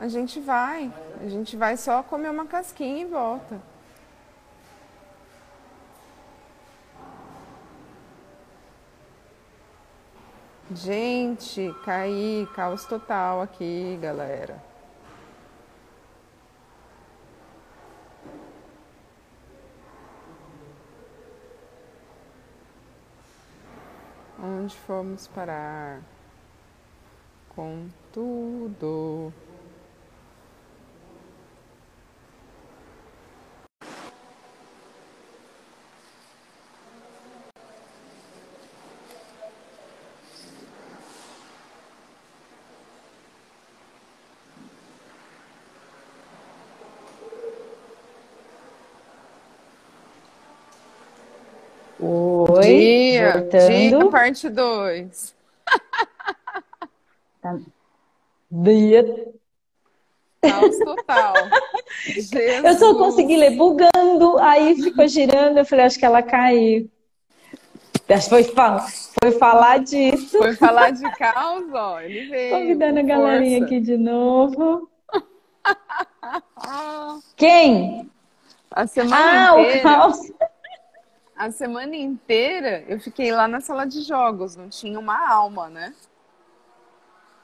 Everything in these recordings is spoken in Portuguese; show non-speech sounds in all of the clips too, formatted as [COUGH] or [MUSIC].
a gente vai. A gente vai só comer uma casquinha e volta. Gente, caí, caos total aqui, galera. Onde fomos parar? Com tudo. Oi, Dia, voltando. dia parte 2. [LAUGHS] Tá. Dia. Caos total. [LAUGHS] Eu só Jesus. consegui ler bugando, aí ficou girando, eu falei, acho que ela caiu. Acho que Foi, fa- foi falar disso. Foi falar de caos, ó. Ele veio. Convidando a galerinha força. aqui de novo. [LAUGHS] Quem? a semana Ah, o inteira. caos. A semana inteira eu fiquei lá na sala de jogos, não tinha uma alma, né?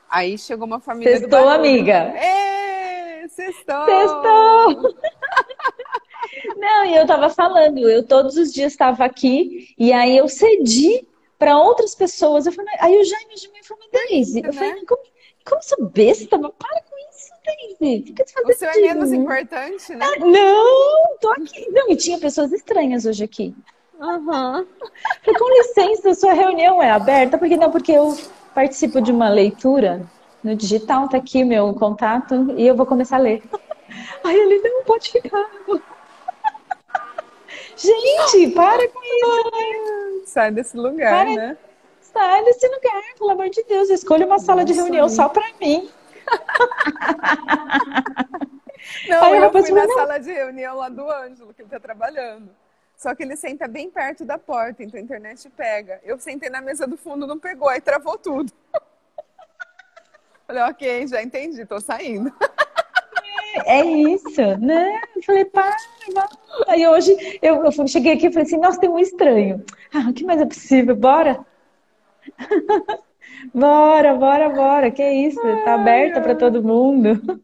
Aí chegou uma família Sextou, amiga. Ê, sextou! Sextou! [LAUGHS] Não, e eu tava falando, eu todos os dias estava aqui e aí eu cedi para outras pessoas. Eu falei, aí o Jaime de mim falou, Daisy, eu né? falei, como, como sou besta? Mas Para com isso, Daisy. Fica O fazendo seu é menos importante, né? Não, tô aqui. Não, e tinha pessoas estranhas hoje aqui. Aham. Falei, com licença, sua reunião é aberta? Porque não, porque eu participo de uma leitura no digital, tá aqui meu contato, e eu vou começar a ler. Aí ele, não, pode ficar. Gente, para com isso? Sai desse lugar, Para- né? Sai desse lugar, pelo amor de Deus. Escolha uma sala de reunião só pra mim. Não, Aí eu depois fui na falou, sala de reunião lá do Ângelo, que ele tá trabalhando. Só que ele senta bem perto da porta, então a internet pega. Eu sentei na mesa do fundo, não pegou, aí travou tudo. [LAUGHS] Falei, ok, já entendi, tô saindo. [LAUGHS] É isso, né? Eu falei, para, vai. Aí hoje eu, eu cheguei aqui e falei assim, nossa, tem um estranho. Ah, o que mais é possível? Bora? [LAUGHS] Bora, bora, bora. Que isso? Tá aberta para todo mundo.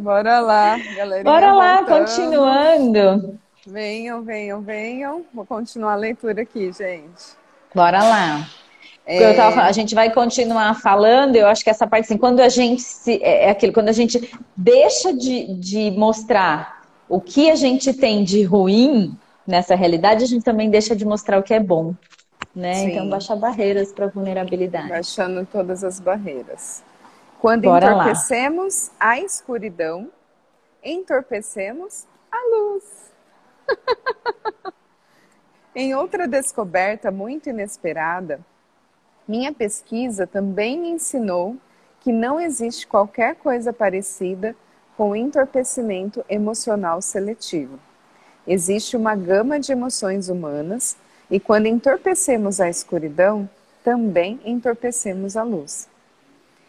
Bora lá, galerinha. Bora lá, voltando. continuando. Venham, venham, venham. Vou continuar a leitura aqui, gente. Bora lá. É, tava a gente vai continuar falando, eu acho que essa parte assim, quando a gente se, é é aquilo, quando a gente deixa de, de mostrar o que a gente tem de ruim nessa realidade, a gente também deixa de mostrar o que é bom, né? Sim. Então baixar barreiras para vulnerabilidade. baixando todas as barreiras. Quando Bora lá. entorpecemos a escuridão, entorpecemos a luz. [LAUGHS] em outra descoberta muito inesperada, minha pesquisa também me ensinou que não existe qualquer coisa parecida com entorpecimento emocional seletivo. Existe uma gama de emoções humanas e quando entorpecemos a escuridão, também entorpecemos a luz.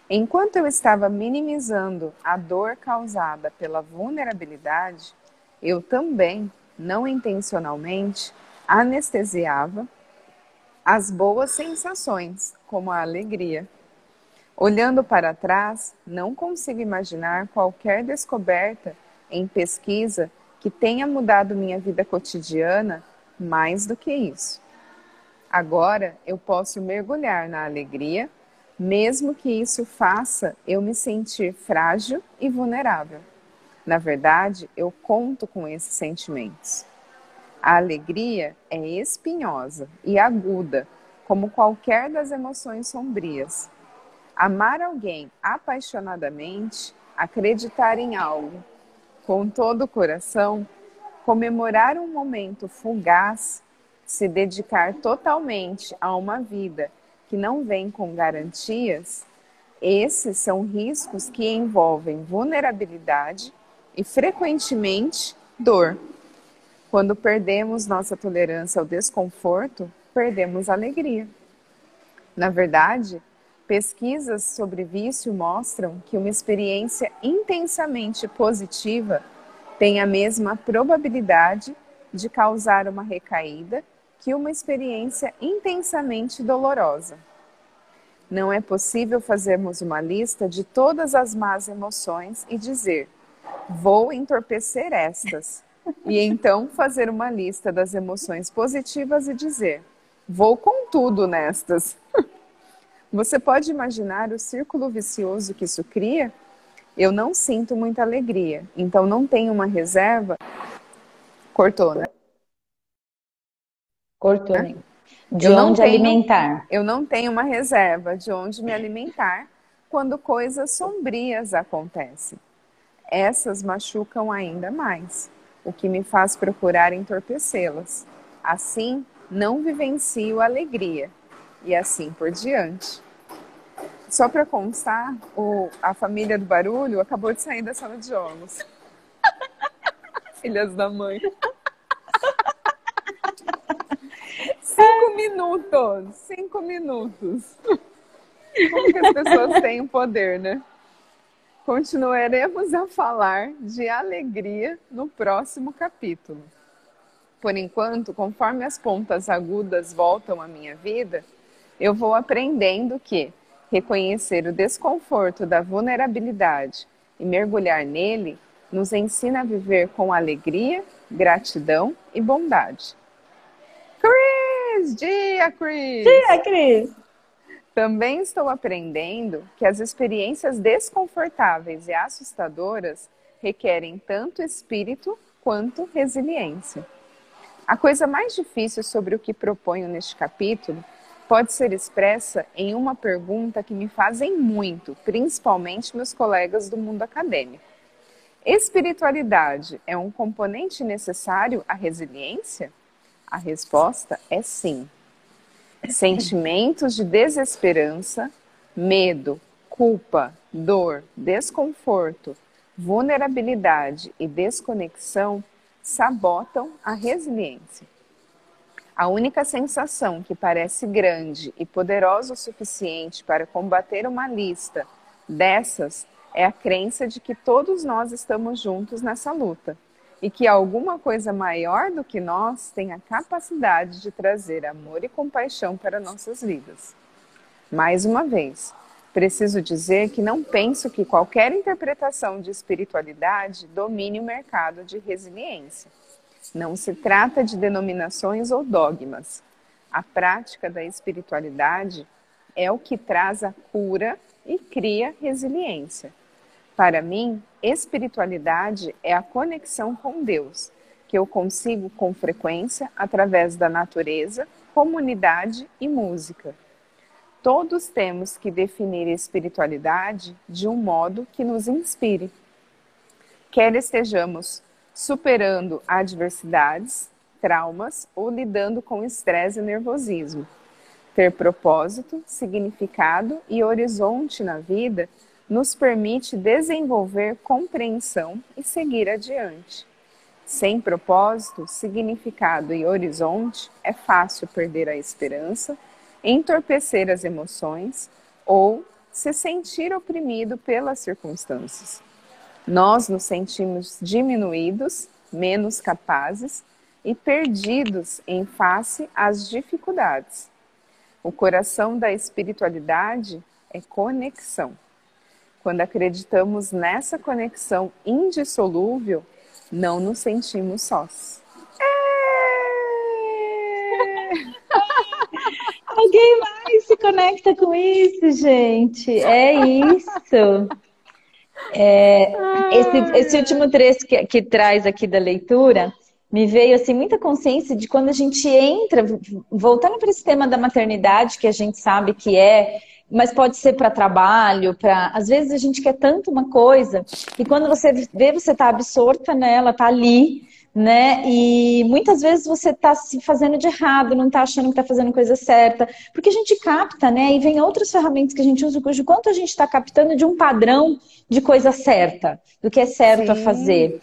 Enquanto eu estava minimizando a dor causada pela vulnerabilidade, eu também, não intencionalmente, anestesiava as boas sensações, como a alegria. Olhando para trás, não consigo imaginar qualquer descoberta em pesquisa que tenha mudado minha vida cotidiana mais do que isso. Agora eu posso mergulhar na alegria, mesmo que isso faça eu me sentir frágil e vulnerável. Na verdade, eu conto com esses sentimentos. A alegria é espinhosa e aguda, como qualquer das emoções sombrias. Amar alguém apaixonadamente, acreditar em algo com todo o coração, comemorar um momento fugaz, se dedicar totalmente a uma vida que não vem com garantias, esses são riscos que envolvem vulnerabilidade e, frequentemente, dor. Quando perdemos nossa tolerância ao desconforto, perdemos a alegria. Na verdade, Pesquisas sobre vício mostram que uma experiência intensamente positiva tem a mesma probabilidade de causar uma recaída que uma experiência intensamente dolorosa. Não é possível fazermos uma lista de todas as más emoções e dizer, vou entorpecer estas, e então fazer uma lista das emoções positivas e dizer, vou com tudo nestas. [LAUGHS] Você pode imaginar o círculo vicioso que isso cria? Eu não sinto muita alegria, então não tenho uma reserva. Cortou, né? Cortou, né? De onde tenho, alimentar. Eu não tenho uma reserva de onde me alimentar quando coisas sombrias acontecem. Essas machucam ainda mais, o que me faz procurar entorpecê-las. Assim, não vivencio alegria e assim por diante. Só para constar, o, a família do barulho acabou de sair da sala de jogos. [LAUGHS] Filhas da mãe. Cinco minutos. Cinco minutos. Como que as pessoas têm o poder, né? Continuaremos a falar de alegria no próximo capítulo. Por enquanto, conforme as pontas agudas voltam à minha vida, eu vou aprendendo que reconhecer o desconforto da vulnerabilidade e mergulhar nele nos ensina a viver com alegria, gratidão e bondade. Cris! Dia, Cris! Dia, Cris! Também estou aprendendo que as experiências desconfortáveis e assustadoras requerem tanto espírito quanto resiliência. A coisa mais difícil sobre o que proponho neste capítulo pode ser expressa em uma pergunta que me fazem muito, principalmente meus colegas do mundo acadêmico. Espiritualidade é um componente necessário à resiliência? A resposta é sim. Sentimentos de desesperança, medo, culpa, dor, desconforto, vulnerabilidade e desconexão sabotam a resiliência. A única sensação que parece grande e poderosa o suficiente para combater uma lista dessas é a crença de que todos nós estamos juntos nessa luta e que alguma coisa maior do que nós tem a capacidade de trazer amor e compaixão para nossas vidas. Mais uma vez, preciso dizer que não penso que qualquer interpretação de espiritualidade domine o mercado de resiliência. Não se trata de denominações ou dogmas. A prática da espiritualidade é o que traz a cura e cria resiliência. Para mim, espiritualidade é a conexão com Deus, que eu consigo com frequência através da natureza, comunidade e música. Todos temos que definir espiritualidade de um modo que nos inspire. Quer estejamos superando adversidades, traumas ou lidando com estresse e nervosismo. Ter propósito, significado e horizonte na vida nos permite desenvolver compreensão e seguir adiante. Sem propósito, significado e horizonte, é fácil perder a esperança, entorpecer as emoções ou se sentir oprimido pelas circunstâncias. Nós nos sentimos diminuídos, menos capazes e perdidos em face às dificuldades. O coração da espiritualidade é conexão. Quando acreditamos nessa conexão indissolúvel, não nos sentimos sós. É... [LAUGHS] Alguém mais se conecta com isso, gente? É isso. É, esse, esse, último trecho que, que traz aqui da leitura me veio assim muita consciência de quando a gente entra, voltando para esse tema da maternidade, que a gente sabe que é, mas pode ser para trabalho, para às vezes a gente quer tanto uma coisa e quando você vê você está absorta nela, está ali né? E muitas vezes você está se fazendo de errado, não está achando que está fazendo coisa certa, porque a gente capta, né? E vem outras ferramentas que a gente usa, cujo quanto a gente está captando de um padrão de coisa certa, do que é certo Sim. a fazer.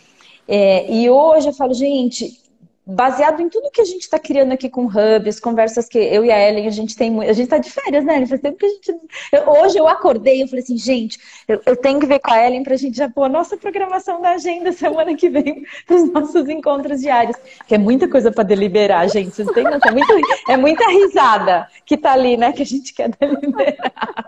É, e hoje eu falo, gente, baseado em tudo que a gente está criando aqui com o Hub, as conversas que eu e a Ellen, a gente tem A gente está de férias, né? Faz tempo que a gente. Eu, hoje eu acordei e falei assim, gente, eu, eu, tenho que ver com a Ellen para a gente já pôr a nossa programação da agenda semana que vem [LAUGHS] para os nossos encontros diários. Que é muita coisa para deliberar, gente. Vocês têm noção? É, muito, é muita risada que tá ali, né? Que a gente quer deliberar.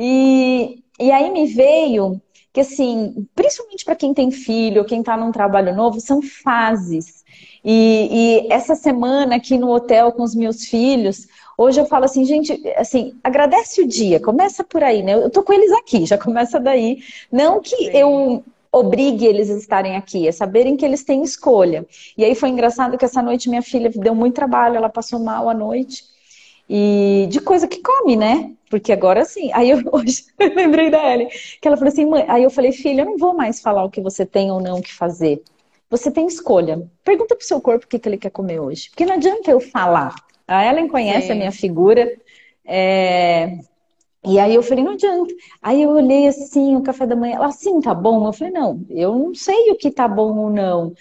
E, e aí me veio que, assim, principalmente para quem tem filho, quem está num trabalho novo, são fases. E, e, essa semana aqui no hotel com os meus filhos, hoje eu falo assim, gente, assim, agradece o dia, começa por aí, né? Eu tô com eles aqui, [LAUGHS] já começa daí. Não que Sim. eu obrigue eles a estarem aqui, é saberem que eles têm escolha. E aí foi engraçado que essa noite minha filha deu muito trabalho, ela passou mal à noite. E de coisa que come, né? Porque agora sim. Aí eu [LAUGHS] hoje eu lembrei da Ellie, que ela falou assim, mãe, aí eu falei, filha, eu não vou mais falar o que você tem ou não que fazer. Você tem escolha. Pergunta pro seu corpo o que, que ele quer comer hoje. Porque não adianta eu falar. A Ellen conhece sim. a minha figura. É... E aí eu falei, não adianta. Aí eu olhei assim, o café da manhã, ela assim, tá bom? Eu falei, não, eu não sei o que tá bom ou não.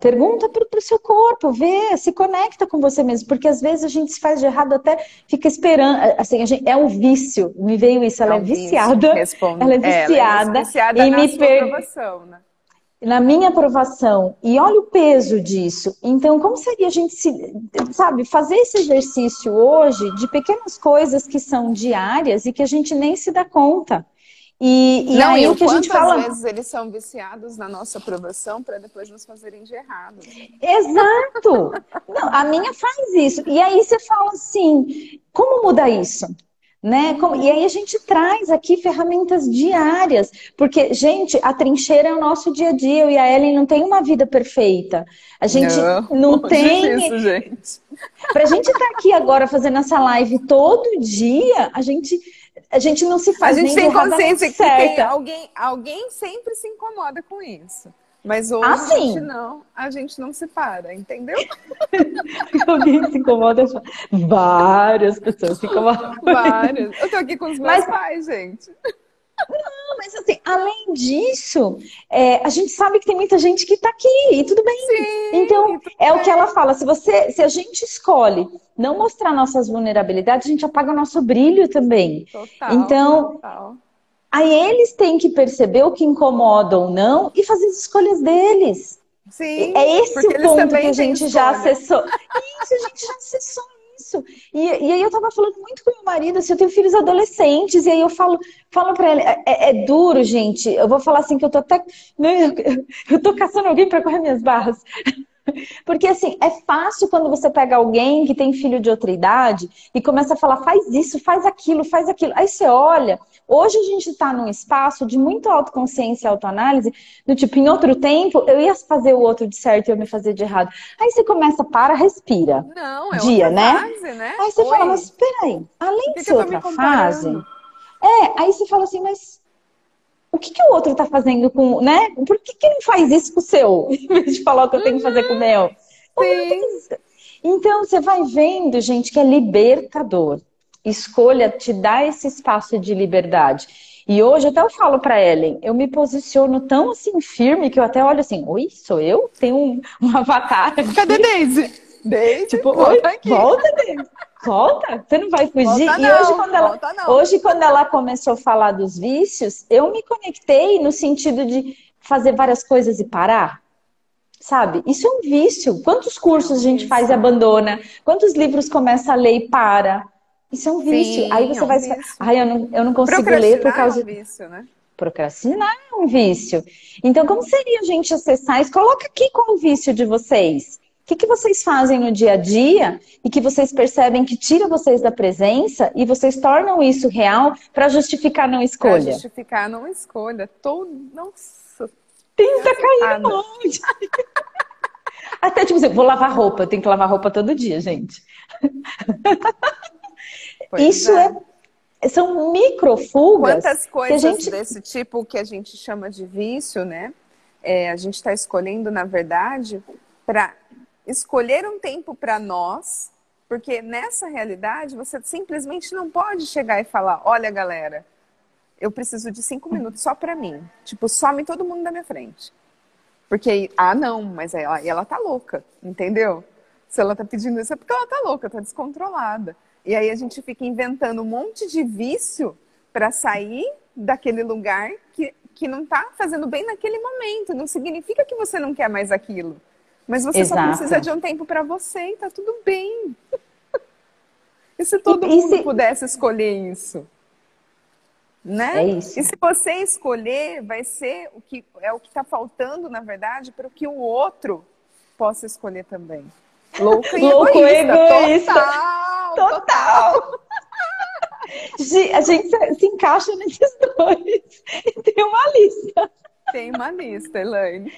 Pergunta para o seu corpo, vê, se conecta com você mesmo, porque às vezes a gente se faz de errado, até fica esperando, assim, gente, é um vício, me veio isso, ela é, é viciada, ela é viciada, é, ela é viciada e me per... né? Na minha aprovação, e olha o peso disso. Então, como seria a gente se, sabe, fazer esse exercício hoje de pequenas coisas que são diárias e que a gente nem se dá conta. E, e não, aí o que a gente fala. vezes eles são viciados na nossa aprovação para depois nos fazerem de errado. Exato! não, a minha faz isso. E aí você fala assim: como mudar isso? Né? Como... E aí a gente traz aqui ferramentas diárias, porque, gente, a trincheira é o nosso dia a dia. Eu e a Ellen não tem uma vida perfeita. A gente não, não [LAUGHS] tem. Isso, gente. Pra gente estar tá aqui agora fazendo essa live todo dia, a gente a gente não se faz A gente tem consciência que tem alguém, alguém sempre se incomoda com isso. Mas hoje ah, a gente não, a gente não se para, entendeu? [LAUGHS] alguém se incomoda. Várias pessoas se incomodam. Várias. Eu tô aqui com os meus Mas... pais, gente. Não, mas assim, além disso, é, a gente sabe que tem muita gente que está aqui e tudo bem. Sim, então, tudo é bem. o que ela fala. Se você, se a gente escolhe não mostrar nossas vulnerabilidades, a gente apaga o nosso brilho também. Total, então, total. Aí eles têm que perceber o que incomoda ou não e fazer as escolhas deles. Sim, é esse o ponto que a gente já acessou. Isso, a gente já acessou isso. E, e aí eu tava falando muito com meu marido, assim, eu tenho filhos adolescentes, e aí eu falo, falo pra ele, é, é, duro, gente. Eu vou falar assim que eu tô até. Né, [LAUGHS] eu tô caçando alguém para correr minhas barras. [LAUGHS] Porque assim, é fácil quando você pega alguém que tem filho de outra idade e começa a falar, faz isso, faz aquilo, faz aquilo. Aí você olha, hoje a gente está num espaço de muita autoconsciência e autoanálise, do tipo, em outro tempo, eu ia fazer o outro de certo e eu me fazer de errado. Aí você começa, para, respira. Não, é Dia, né? fase, né? Aí você Oi. fala, mas peraí, além de ser outra fase. É, aí você fala assim, mas o que, que o outro está fazendo com, né? Por que, que não faz isso com o seu, [LAUGHS] em vez de falar o que eu tenho que fazer com o meu? Sim. Então, você vai vendo, gente, que é libertador. Escolha te dá esse espaço de liberdade. E hoje até eu falo para Ellen, eu me posiciono tão assim firme que eu até olho assim, oi, sou eu? Tem um, um [LAUGHS] avatar. Cadê Daisy? Daisy, tipo, volta oi, aqui. volta Daisy. Volta, você não vai fugir. Volta e não, hoje quando, ela, hoje, quando ela começou a falar dos vícios, eu me conectei no sentido de fazer várias coisas e parar. Sabe? Isso é um vício. Quantos cursos a gente faz e abandona? Quantos livros começa a ler e para? Isso é um vício. Sim, Aí você é um vai. Vício. Ai, eu não, eu não consigo ler por causa. É um vício, né? Procrastinar é um vício. Então, como seria a gente acessar isso? Coloca aqui qual o vício de vocês que, que vocês fazem no dia a dia e que vocês percebem que tira vocês da presença e vocês tornam isso real para justificar não escolha? Para justificar não escolha. Tô... Nossa. Tenta cair longe. [LAUGHS] Até tipo assim, vou lavar roupa, eu tenho que lavar roupa todo dia, gente. [LAUGHS] Pois isso é. é. São microfugas. Quantas coisas gente... desse tipo que a gente chama de vício, né? É, a gente está escolhendo, na verdade, para escolher um tempo para nós, porque nessa realidade você simplesmente não pode chegar e falar: olha, galera, eu preciso de cinco minutos só para mim. Tipo, some todo mundo da minha frente. Porque, ah, não, mas ela, ela tá louca, entendeu? Se ela tá pedindo isso é porque ela tá louca, tá descontrolada. E aí a gente fica inventando um monte de vício para sair daquele lugar que, que não tá fazendo bem naquele momento. Não significa que você não quer mais aquilo. Mas você Exato. só precisa de um tempo para você e tá tudo bem. [LAUGHS] e se todo e, mundo e se... pudesse escolher isso? Né? É isso. E se você escolher, vai ser o que é o que está faltando, na verdade, para que o outro possa escolher também. Louca e Louco egoísta. Total, total. total. [LAUGHS] A gente se encaixa nesses dois. [LAUGHS] E tem uma lista. Tem uma lista, Elaine.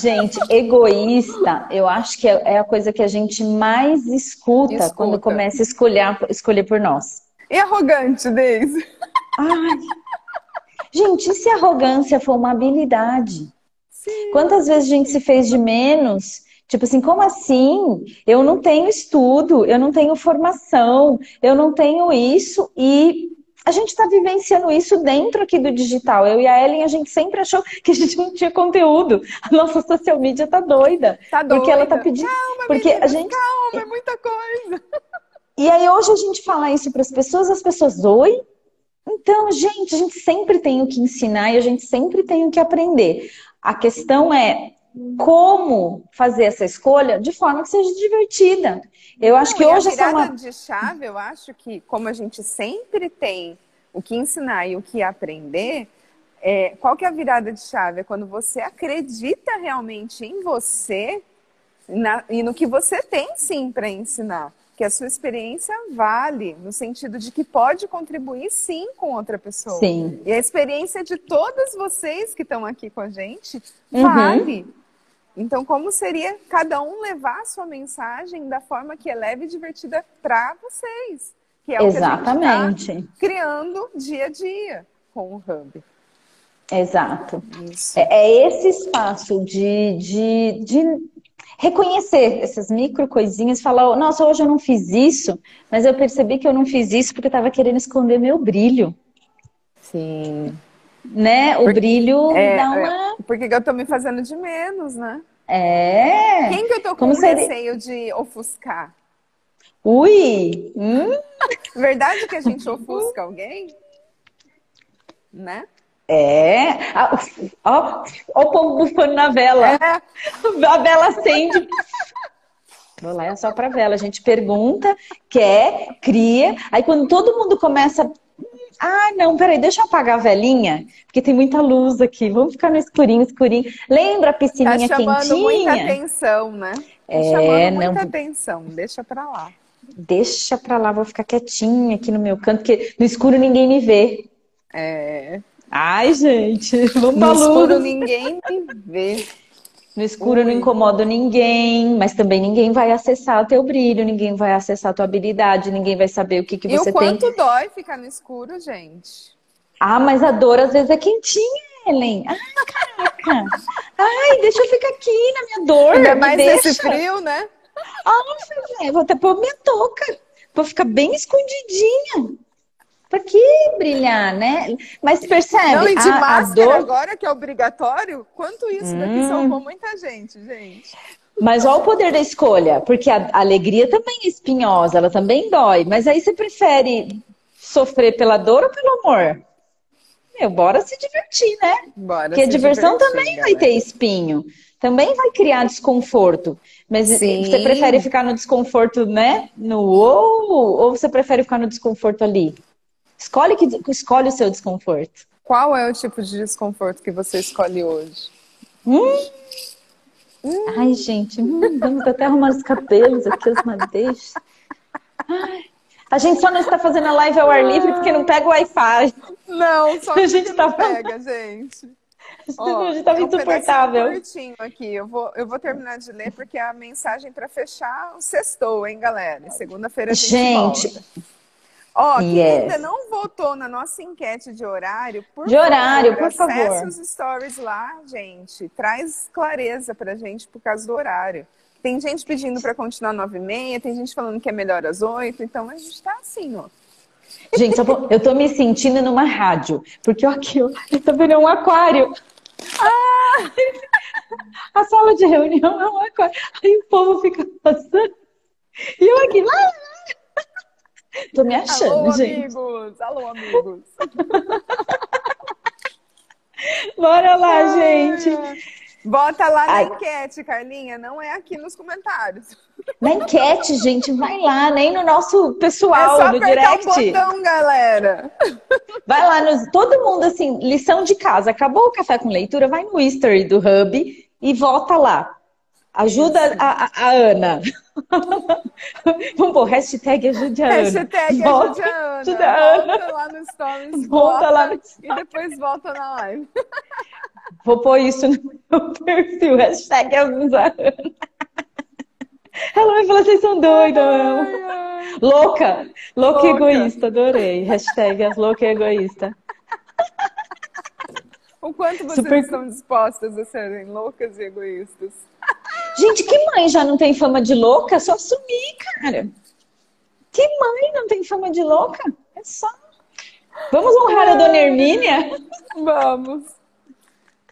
Gente, egoísta, eu acho que é a coisa que a gente mais escuta, escuta. quando começa a escolher, escolher por nós. E arrogante, Deise? Ai. Gente, e se arrogância for uma habilidade? Sim. Quantas vezes a gente se fez de menos? Tipo assim, como assim? Eu não tenho estudo, eu não tenho formação, eu não tenho isso e a gente está vivenciando isso dentro aqui do digital. Eu e a Ellen, a gente sempre achou que a gente não tinha conteúdo. A nossa social media tá doida. Tá doida. Porque ela tá pedindo. Calma, porque menina, a gente... calma, é muita coisa. E aí hoje a gente fala isso para as pessoas, as pessoas, oi? Então, gente, a gente sempre tem o que ensinar e a gente sempre tem o que aprender. A questão é como fazer essa escolha de forma que seja divertida. Eu acho Não, que hoje a virada essa é uma... de chave, eu acho que como a gente sempre tem o que ensinar e o que aprender, é, qual que é a virada de chave? É quando você acredita realmente em você na, e no que você tem sim para ensinar que a sua experiência vale, no sentido de que pode contribuir sim com outra pessoa. Sim. E a experiência de todas vocês que estão aqui com a gente uhum. Então, como seria cada um levar a sua mensagem da forma que é leve e divertida para vocês? Que é Exatamente. o que a gente tá criando dia a dia com o Hub. Exato. É, é, esse espaço de, de, de reconhecer essas micro coisinhas, falar, nossa, hoje eu não fiz isso, mas eu percebi que eu não fiz isso porque eu estava querendo esconder meu brilho. Sim. Né? O porque, brilho é, dá uma. É, porque eu tô me fazendo de menos, né? É. Quem que eu tô com Como seria... receio de ofuscar? Ui! Hum? Verdade que a gente ofusca alguém? Né? É, ó, ó o povo bufando na vela. É. A vela acende. Vou lá, é só para vela. A gente pergunta, quer, cria. Aí quando todo mundo começa. Ah, não, peraí, deixa eu apagar a velinha, porque tem muita luz aqui. Vamos ficar no escurinho, escurinho. Lembra a piscininha tá chamando quentinha? muita atenção, né? Tá é, chamando muita não... atenção. Deixa pra lá. Deixa pra lá, vou ficar quietinha aqui no meu canto, porque no escuro ninguém me vê. É. Ai, gente, [LAUGHS] vamos No escuro ninguém me vê. No escuro Ui. não incomodo ninguém, mas também ninguém vai acessar o teu brilho, ninguém vai acessar a tua habilidade, ninguém vai saber o que, que você tem. E o quanto tem. dói ficar no escuro, gente? Ah, mas a dor às vezes é quentinha, Ellen. Ai, caraca. Ai, deixa eu ficar aqui na minha dor. Ainda mais nesse frio, né? Ah, vou até pôr minha touca. Vou ficar bem escondidinha. Pra que brilhar, né? Mas percebe. Não, e de a, máscara a dor... agora, que é obrigatório, quanto isso hum. daqui salvou muita gente, gente. Mas olha o poder da escolha, porque a alegria também é espinhosa, ela também dói. Mas aí você prefere sofrer pela dor ou pelo amor? Meu, bora se divertir, né? Bora porque a diversão também galera. vai ter espinho, também vai criar desconforto. Mas Sim. você prefere ficar no desconforto, né? No ou, ou você prefere ficar no desconforto ali? Escolhe, que, escolhe o seu desconforto. Qual é o tipo de desconforto que você escolhe hoje? Hum? Hum. Ai, gente, hum, vamos até arrumar os cabelos aqui, os madeixos. A gente só não está fazendo a live ao ar livre porque não pega o Wi-Fi. Não, só a gente tá... não pega, gente. [LAUGHS] Ó, a gente tá muito insuportável. Um curtinho aqui. Eu vou, eu vou terminar de ler porque é a mensagem para fechar o sextou, hein, galera? Segunda-feira a gente, gente volta. Ó, quem yes. ainda não votou na nossa enquete de horário, por de favor, horário, por favor. Os stories lá, gente. Traz clareza pra gente por causa do horário. Tem gente pedindo para continuar nove e meia, tem gente falando que é melhor às oito, então a gente tá assim, ó. Gente, eu tô me sentindo numa rádio, porque aqui, eu tô vendo um aquário. Ah! [LAUGHS] A sala de reunião é uma coisa. Aí o povo fica passando. E eu aqui, lá, Tô me achando, Alô, gente. amigos! Alô, amigos! [LAUGHS] Bora lá, gente. Bota lá na Ai. enquete, Carlinha. Não é aqui nos comentários. Na enquete, gente, vai lá, nem no nosso É pessoal, só no direct. o botão, galera. Vai lá, nos, todo mundo assim, lição de casa. Acabou o café com leitura, vai no history do Hub e volta lá. Ajuda a, a- a Ana. [LAUGHS] Vamos pôr hashtag ajude a Ana. Hashtag Volta, ajude a Ana. Volta lá no Stories. Volta lá no E depois volta na live. [LAUGHS] Vou pôr isso no meu perfil. Hashtag ajuda a Ana. Ela vai falar, vocês são ai. Louca, louca, Louca. egoísta, adorei. Hashtag as louca e egoísta. O quanto vocês Super- estão dispostas a serem loucas e egoístas? Gente, que mãe já não tem fama de louca? Só assumir, cara. Que mãe não tem fama de louca? É só. Vamos honrar a dona Hermínia? Vamos.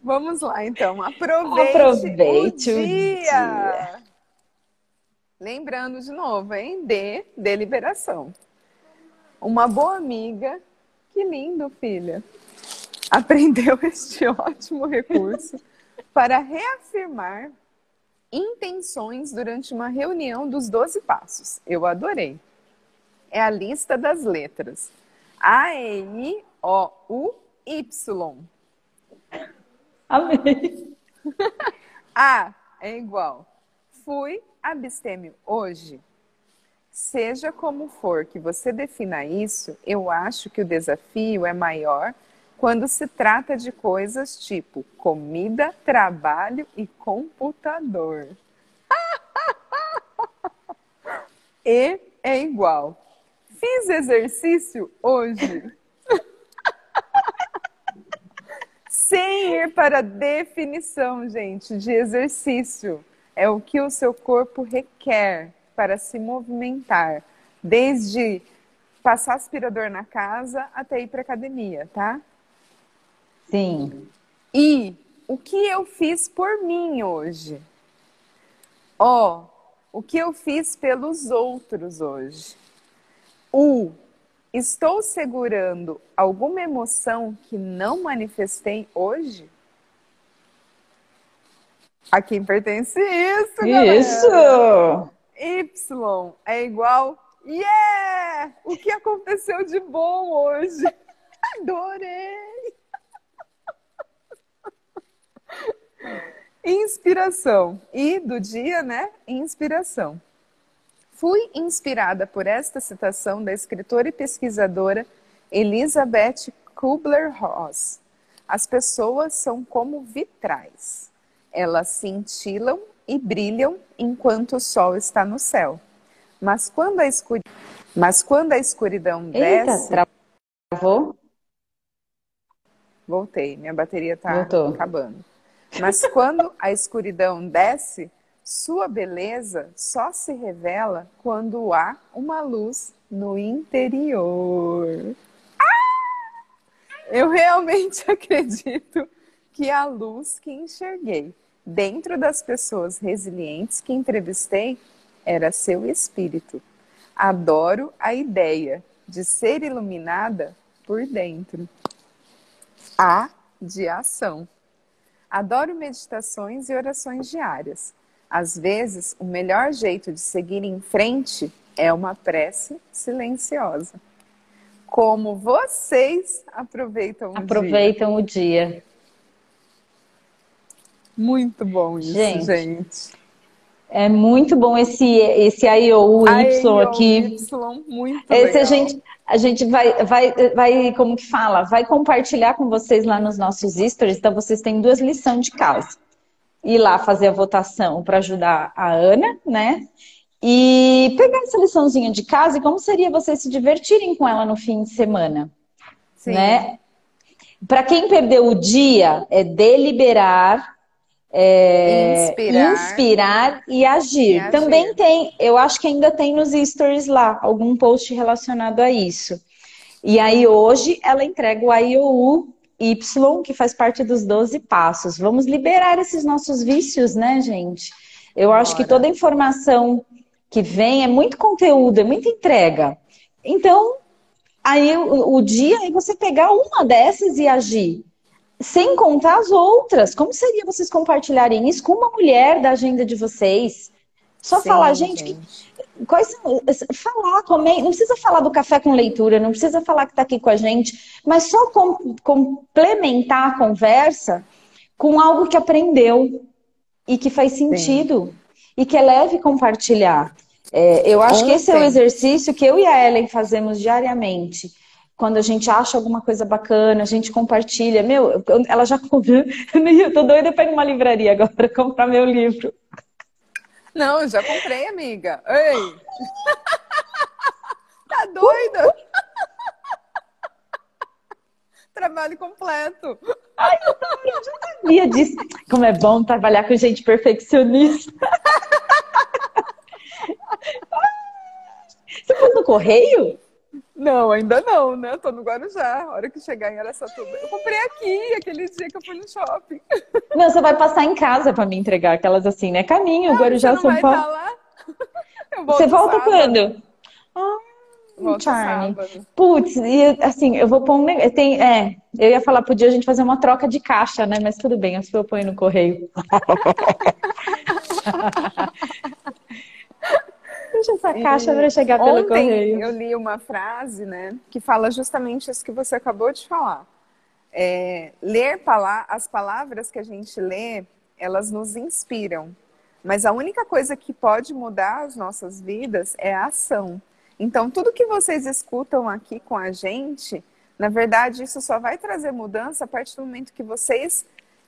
Vamos lá, então. Aproveite, Aproveite o, o dia. dia. Lembrando de novo, hein? De deliberação. Uma boa amiga, que lindo, filha, aprendeu [LAUGHS] este ótimo recurso para reafirmar intenções durante uma reunião dos 12 passos. Eu adorei. É a lista das letras. A, E, I, O, U, Y. Amei. [LAUGHS] A é igual. Fui abstêmio hoje. Seja como for que você defina isso, eu acho que o desafio é maior quando se trata de coisas tipo comida, trabalho e computador. E é igual. Fiz exercício hoje. Sem ir para a definição, gente, de exercício. É o que o seu corpo requer para se movimentar, desde passar aspirador na casa até ir para academia, tá? Sim. E o que eu fiz por mim hoje? Ó, o que eu fiz pelos outros hoje? O estou segurando alguma emoção que não manifestei hoje? A quem pertence isso, galera? Isso! Y é igual Yeah! O que aconteceu de bom hoje? [LAUGHS] Adorei! Inspiração. E do dia, né? Inspiração. Fui inspirada por esta citação da escritora e pesquisadora Elizabeth Kubler-Ross. As pessoas são como vitrais. Elas cintilam e brilham enquanto o sol está no céu. Mas quando a, escuri... Mas quando a escuridão Eita, desce. travou? Voltei, minha bateria está acabando. Mas quando a escuridão desce, sua beleza só se revela quando há uma luz no interior. Ah! Eu realmente [LAUGHS] acredito que a luz que enxerguei dentro das pessoas resilientes que entrevistei era seu espírito. Adoro a ideia de ser iluminada por dentro. A de ação. Adoro meditações e orações diárias. Às vezes, o melhor jeito de seguir em frente é uma prece silenciosa. Como vocês aproveitam o dia. Aproveitam o dia. Muito bom isso, Gente, gente. É muito bom esse, esse IOU Y aqui. Y, muito Esse legal. a gente, a gente vai, vai, vai, como que fala? Vai compartilhar com vocês lá nos nossos stories. Então, vocês têm duas lições de casa. Ir lá fazer a votação para ajudar a Ana, né? E pegar essa liçãozinha de casa e como seria vocês se divertirem com ela no fim de semana, Sim. né? Para quem perdeu o dia, é deliberar, é, Inspirar. inspirar e agir. E agir. Também tem, eu acho que ainda tem nos stories lá algum post relacionado a isso. E aí hoje ela entrega o IOU Y, que faz parte dos 12 passos. Vamos liberar esses nossos vícios, né, gente? Eu Bora. acho que toda informação que vem é muito conteúdo, é muita entrega. Então, aí o, o dia é você pegar uma dessas e agir. Sem contar as outras. Como seria vocês compartilharem isso com uma mulher da agenda de vocês? Só Sim, falar, gente, gente. Que, quais são, falar, comer, não precisa falar do café com leitura, não precisa falar que está aqui com a gente, mas só com, complementar a conversa com algo que aprendeu e que faz sentido Sim. e que é leve compartilhar. É, eu acho Ontem. que esse é o exercício que eu e a Ellen fazemos diariamente quando a gente acha alguma coisa bacana, a gente compartilha. Meu, ela já comprou. [LAUGHS] Eu tô doida para ir numa livraria agora [LAUGHS] comprar meu livro. Não, eu já comprei, amiga. Ei! [LAUGHS] tá doida? Trabalho completo. Ai, eu, já sabia disso. Como é bom trabalhar com gente perfeccionista. Você foi no correio? Não, ainda não, né? Tô no Guarujá. A hora que chegar em Aracatuba. Eu comprei aqui, aquele dia que eu fui no shopping. [LAUGHS] Não, você vai passar em casa para me entregar aquelas assim, né? Caminho, ah, Guarujá, São Paulo. Tá lá? [LAUGHS] você volta sábado. quando? Ah, Charme. Putz, e assim, eu vou pôr um negócio. Tem, é, eu ia falar, podia a gente fazer uma troca de caixa, né? Mas tudo bem, eu ponho no correio. [LAUGHS] Essa caixa para chegar pelo Ontem correio. Eu li uma frase, né, que fala justamente isso que você acabou de falar. É, ler pala as palavras que a gente lê, elas nos inspiram. Mas a única coisa que pode mudar as nossas vidas é a ação. Então, tudo que vocês escutam aqui com a gente, na verdade, isso só vai trazer mudança a partir do momento que vocês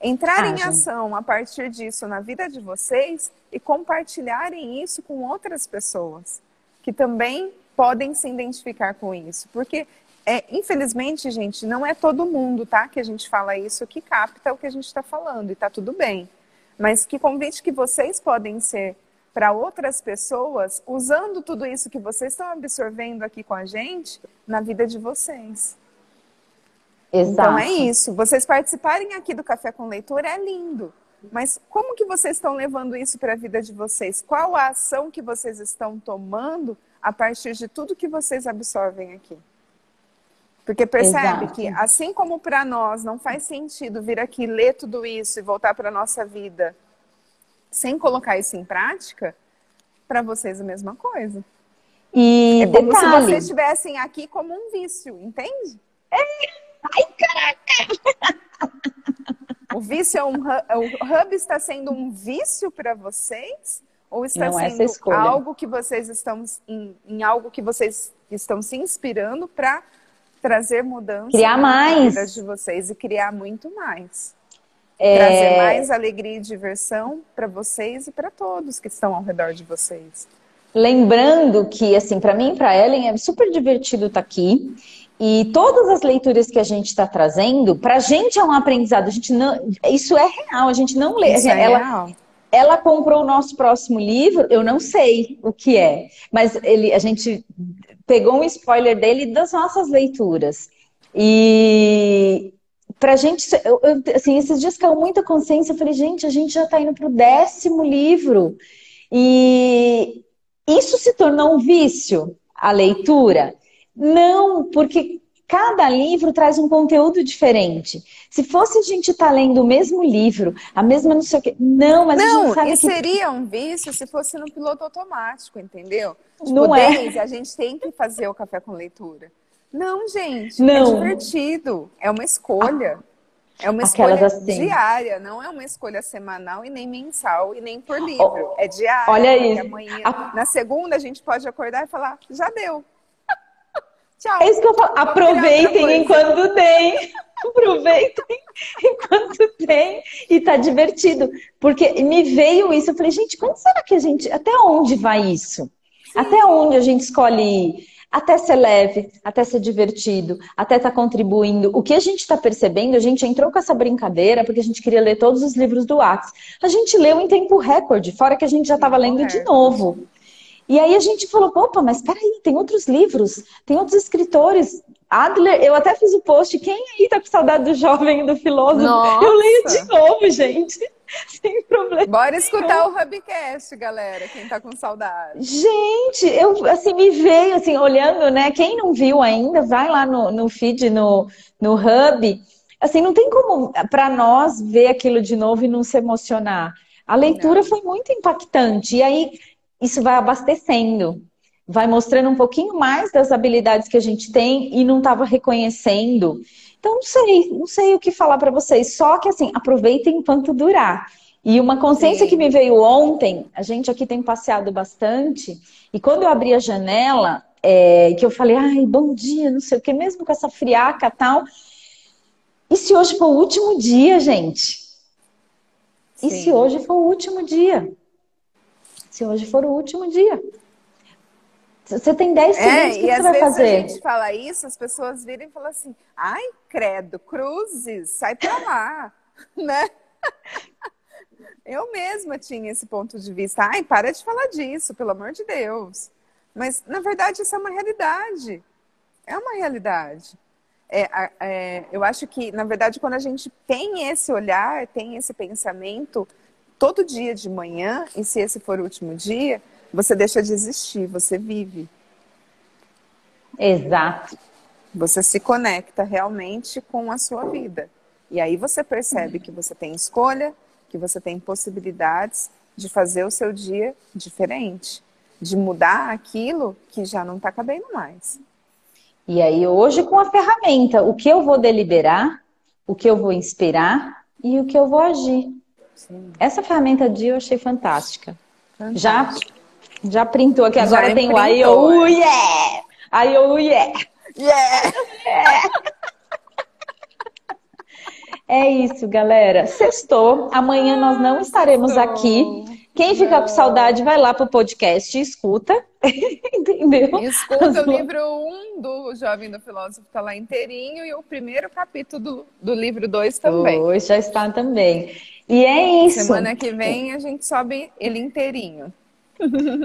entrarem em ação a partir disso na vida de vocês e compartilharem isso com outras pessoas que também podem se identificar com isso. Porque, é, infelizmente, gente, não é todo mundo, tá? Que a gente fala isso que capta o que a gente está falando e tá tudo bem. Mas que convite que vocês podem ser para outras pessoas usando tudo isso que vocês estão absorvendo aqui com a gente na vida de vocês. Exato. Então é isso. Vocês participarem aqui do Café com Leitura é lindo. Mas como que vocês estão levando isso para a vida de vocês? Qual a ação que vocês estão tomando a partir de tudo que vocês absorvem aqui? Porque percebe Exato. que, assim como para nós não faz sentido vir aqui ler tudo isso e voltar para a nossa vida sem colocar isso em prática, para vocês a mesma coisa. E é como detalhe. se vocês estivessem aqui como um vício, entende? É. Ai, caraca! O vício é um o hub está sendo um vício para vocês ou está Não, sendo algo que vocês estão em, em, algo que vocês estão se inspirando para trazer mudança criar mais vida de vocês e criar muito mais. É... Trazer mais alegria e diversão para vocês e para todos que estão ao redor de vocês. Lembrando que, assim, para mim e para Ellen é super divertido estar tá aqui. E todas as leituras que a gente está trazendo, para a gente é um aprendizado. A gente não, isso é real, a gente não lê. Isso é ela, real. ela comprou o nosso próximo livro, eu não sei o que é, mas ele, a gente pegou um spoiler dele das nossas leituras. E pra gente, eu, eu, assim, esses dias caiu muita consciência. Eu falei, gente, a gente já está indo para o décimo livro. E isso se tornou um vício, a leitura. Não, porque cada livro traz um conteúdo diferente. Se fosse a gente estar tá lendo o mesmo livro, a mesma não sei o quê. Não, mas não, a gente sabe e que... seria um vício se fosse no piloto automático, entendeu? Tipo, não é. a gente tem que fazer o café com leitura. Não, gente, é não. é divertido. É uma escolha. É uma escolha assim. diária, não é uma escolha semanal e nem mensal e nem por livro. É diária. Olha isso. Amanhã, a... Na segunda a gente pode acordar e falar, já deu. Tchau. É isso que eu falo. Aproveitem enquanto tem. [LAUGHS] Aproveitem enquanto tem. E tá divertido. Porque me veio isso. Eu falei, gente, quando será que a gente. Até onde vai isso? Sim. Até onde a gente escolhe ir? Até ser leve, até ser divertido, até estar tá contribuindo. O que a gente está percebendo, a gente entrou com essa brincadeira porque a gente queria ler todos os livros do Axe. A gente leu em tempo recorde, fora que a gente já estava lendo de novo. E aí a gente falou, opa, mas peraí, tem outros livros, tem outros escritores Adler, eu até fiz o post. Quem aí tá com saudade do jovem do filósofo? Nossa. Eu leio de novo, gente. [LAUGHS] Sem problema. Bora escutar o Hubcast, galera, quem tá com saudade. Gente, eu assim me veio assim olhando, né? Quem não viu ainda, vai lá no, no feed no, no Hub. Assim, não tem como para nós ver aquilo de novo e não se emocionar. A leitura não. foi muito impactante. E aí isso vai abastecendo, vai mostrando um pouquinho mais das habilidades que a gente tem e não estava reconhecendo. Então, não sei, não sei o que falar para vocês. Só que, assim, aproveitem enquanto durar. E uma consciência Sim. que me veio ontem, a gente aqui tem passeado bastante, e quando eu abri a janela, é, que eu falei, ai, bom dia, não sei o que, mesmo com essa friaca tal. E se hoje for o último dia, gente? Sim. E se hoje for o último dia? Se hoje for o último dia? Você tem 10 segundos, é, o que, que você vai fazer? E às vezes a gente fala isso, as pessoas viram e falam assim, ai, credo, cruzes, sai pra lá, [LAUGHS] né? Eu mesma tinha esse ponto de vista. Ai, para de falar disso, pelo amor de Deus. Mas, na verdade, isso é uma realidade. É uma realidade. É, é, eu acho que, na verdade, quando a gente tem esse olhar, tem esse pensamento todo dia de manhã, e se esse for o último dia, você deixa de existir, você vive. Exato. Você se conecta realmente com a sua vida. E aí você percebe que você tem escolha, que você tem possibilidades de fazer o seu dia diferente, de mudar aquilo que já não está cabendo mais. E aí hoje com a ferramenta, o que eu vou deliberar, o que eu vou inspirar e o que eu vou agir. Sim. Essa ferramenta de eu achei fantástica. fantástica. Já já printou aqui, agora Já tem o IOU, yeah! IOU, yeah! Yeah! yeah. É isso, galera. Sextou. Amanhã nós não estaremos aqui. Quem ficar com saudade, vai lá pro podcast e escuta. [LAUGHS] Entendeu? Escuta As... o livro 1 um do Jovem do Filósofo, tá lá inteirinho, e o primeiro capítulo do, do livro 2 também. Dois já está também. E é isso. Semana que vem a gente sobe ele inteirinho.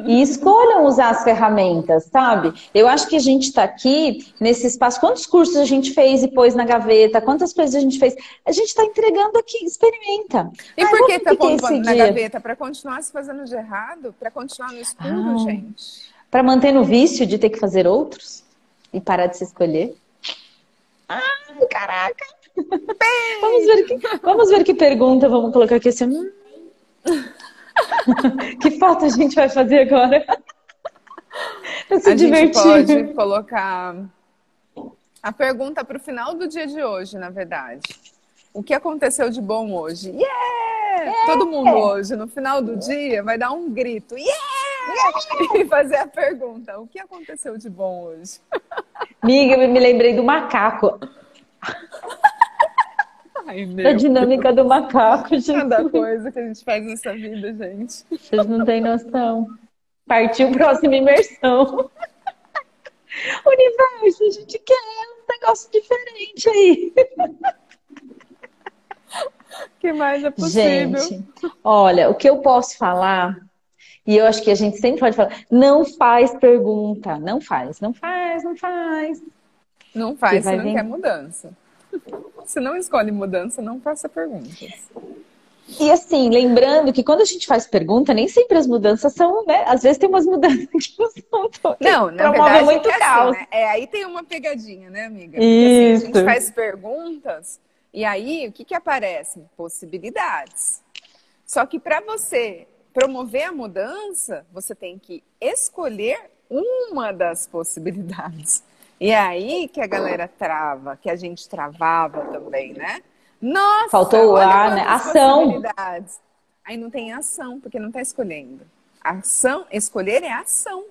E escolham usar as ferramentas, sabe? Eu acho que a gente está aqui nesse espaço. Quantos cursos a gente fez e pôs na gaveta? Quantas coisas a gente fez? A gente está entregando aqui, experimenta. E por que está pondo na dia? gaveta? Para continuar se fazendo de errado? Para continuar no escuro, ah, gente? Para manter no vício de ter que fazer outros? E parar de se escolher? Ai, caraca! Vamos, ver que, vamos ver que pergunta vamos colocar aqui assim. Hum. [LAUGHS] que foto a gente vai fazer agora? [LAUGHS] se a divertir. gente pode colocar a pergunta para o final do dia de hoje, na verdade. O que aconteceu de bom hoje? Yeah! yeah! Todo mundo hoje, no final do dia, vai dar um grito. Yeah! yeah! E fazer a pergunta: o que aconteceu de bom hoje? Miga, eu me lembrei do macaco. [LAUGHS] Ai, da dinâmica do macaco, gente. [LAUGHS] Cada coisa que a gente faz nessa vida, gente. Vocês não têm noção. Partiu próxima imersão. Universo, a gente quer um negócio diferente aí. que mais é possível? Gente, olha, o que eu posso falar, e eu acho que a gente sempre pode falar, não faz pergunta, não faz, não faz, não faz. Não faz, você não vir... quer mudança. Se não escolhe mudança, não faça perguntas. E assim, lembrando que quando a gente faz pergunta, nem sempre as mudanças são, né? Às vezes tem umas mudanças [LAUGHS] que não são tão. Não, na verdade, muito é caos. Assim, né? é, aí tem uma pegadinha, né, amiga? Porque, Isso. Assim, a gente faz perguntas e aí o que, que aparece? Possibilidades. Só que para você promover a mudança, você tem que escolher uma das possibilidades. E é aí que a galera trava, que a gente travava também, né? Nossa! Faltou o ar, né? Ação. Aí não tem ação, porque não está escolhendo. Ação, escolher é ação.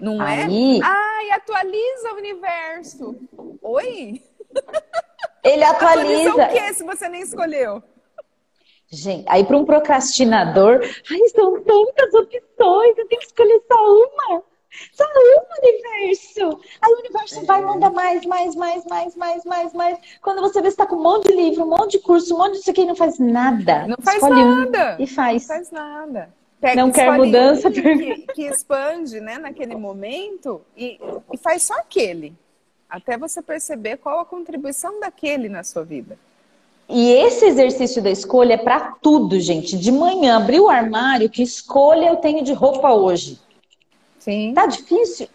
Não é? aí... é? Ai, atualiza o universo. Oi? [LAUGHS] Ele atualiza. atualiza o que se você nem escolheu? Gente, aí para um procrastinador, ai, são tantas opções, eu tenho que escolher só uma. Só um universo. Aí o universo é. vai mandar mais, mais, mais, mais, mais, mais, mais. Quando você vê, você tá com um monte de livro, um monte de curso, um monte de isso aqui e não faz nada. Não faz Escolhe nada. Um e faz. Não faz nada. Pega, não quer mudança. Um que, que, expande, né, naquele momento e, e faz só aquele. até você perceber qual a contribuição daquele na sua vida. E esse exercício da escolha é para tudo, gente. De manhã, abrir o armário, que escolha eu tenho de roupa hoje? Sim. Tá difícil?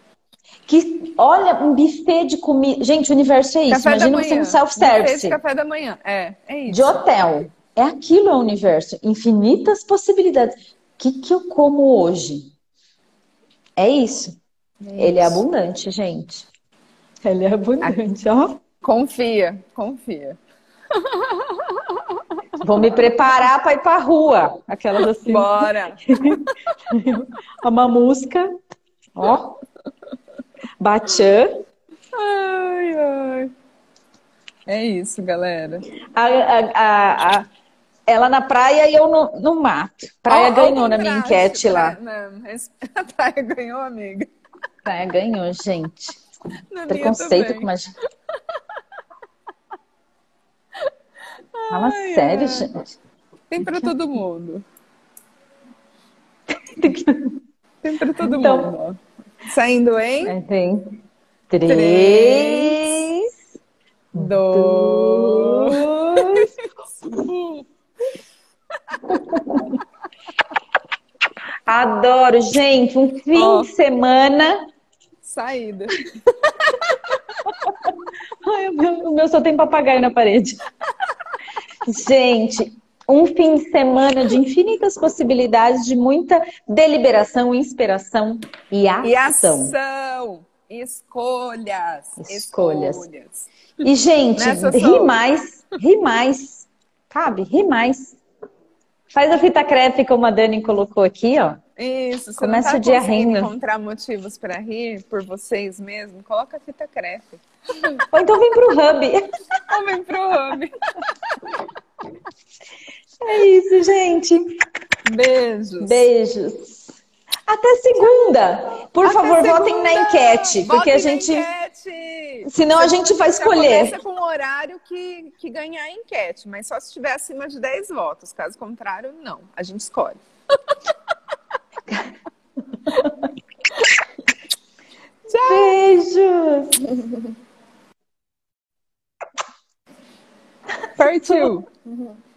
Que, olha, um buffet de comida. Gente, o universo é isso. Café Imagina você no self-service. Café da manhã. É, é isso. De hotel. É aquilo é o universo. Infinitas possibilidades. O que, que eu como hoje? É isso. É Ele é isso. abundante, gente. Ele é abundante, ó. Confia, confia. [LAUGHS] Vou me preparar para ir para rua. Aquelas assim. Bora. [LAUGHS] A mamusca. Ó. Bachan. Ai, ai. É isso, galera. A, a, a, ela na praia e eu no, no mato. Praia ó ganhou na minha enquete lá. pra- Não, a praia ganhou, amiga. Praia ganhou, gente. Na Preconceito com gente. Fala Ai, sério, ai. gente. Tem pra todo mundo. [LAUGHS] Tem pra todo Então- mundo. Saindo em tem Três. três, dois. dois. Adoro, gente. Um fim Ó. de semana. Saída. Ai, o meu, o meu só tem papagaio na parede. Gente, um fim de semana de infinitas possibilidades, de muita deliberação, inspiração e ação. E ação. Escolhas. Escolhas. Escolhas. E, gente, Nessa ri sou. mais, ri mais. Sabe? Ri mais. Faz a fita crepe como a Dani colocou aqui, ó. Isso, você Começa não tá o dia rindo. encontrar motivos para rir por vocês mesmos, coloca a fita crepe. Ou então vem pro hub. [LAUGHS] Ou vem pro home. É isso, gente. Beijos. Beijos. Até segunda. Por Até favor, votem segunda. na enquete, porque Votem a gente. Senão a gente vai escolher. começa com o horário que, que ganhar a enquete, mas só se estiver acima de 10 votos. Caso contrário, não. A gente escolhe. [LAUGHS] Beijos. Partiu! [LAUGHS]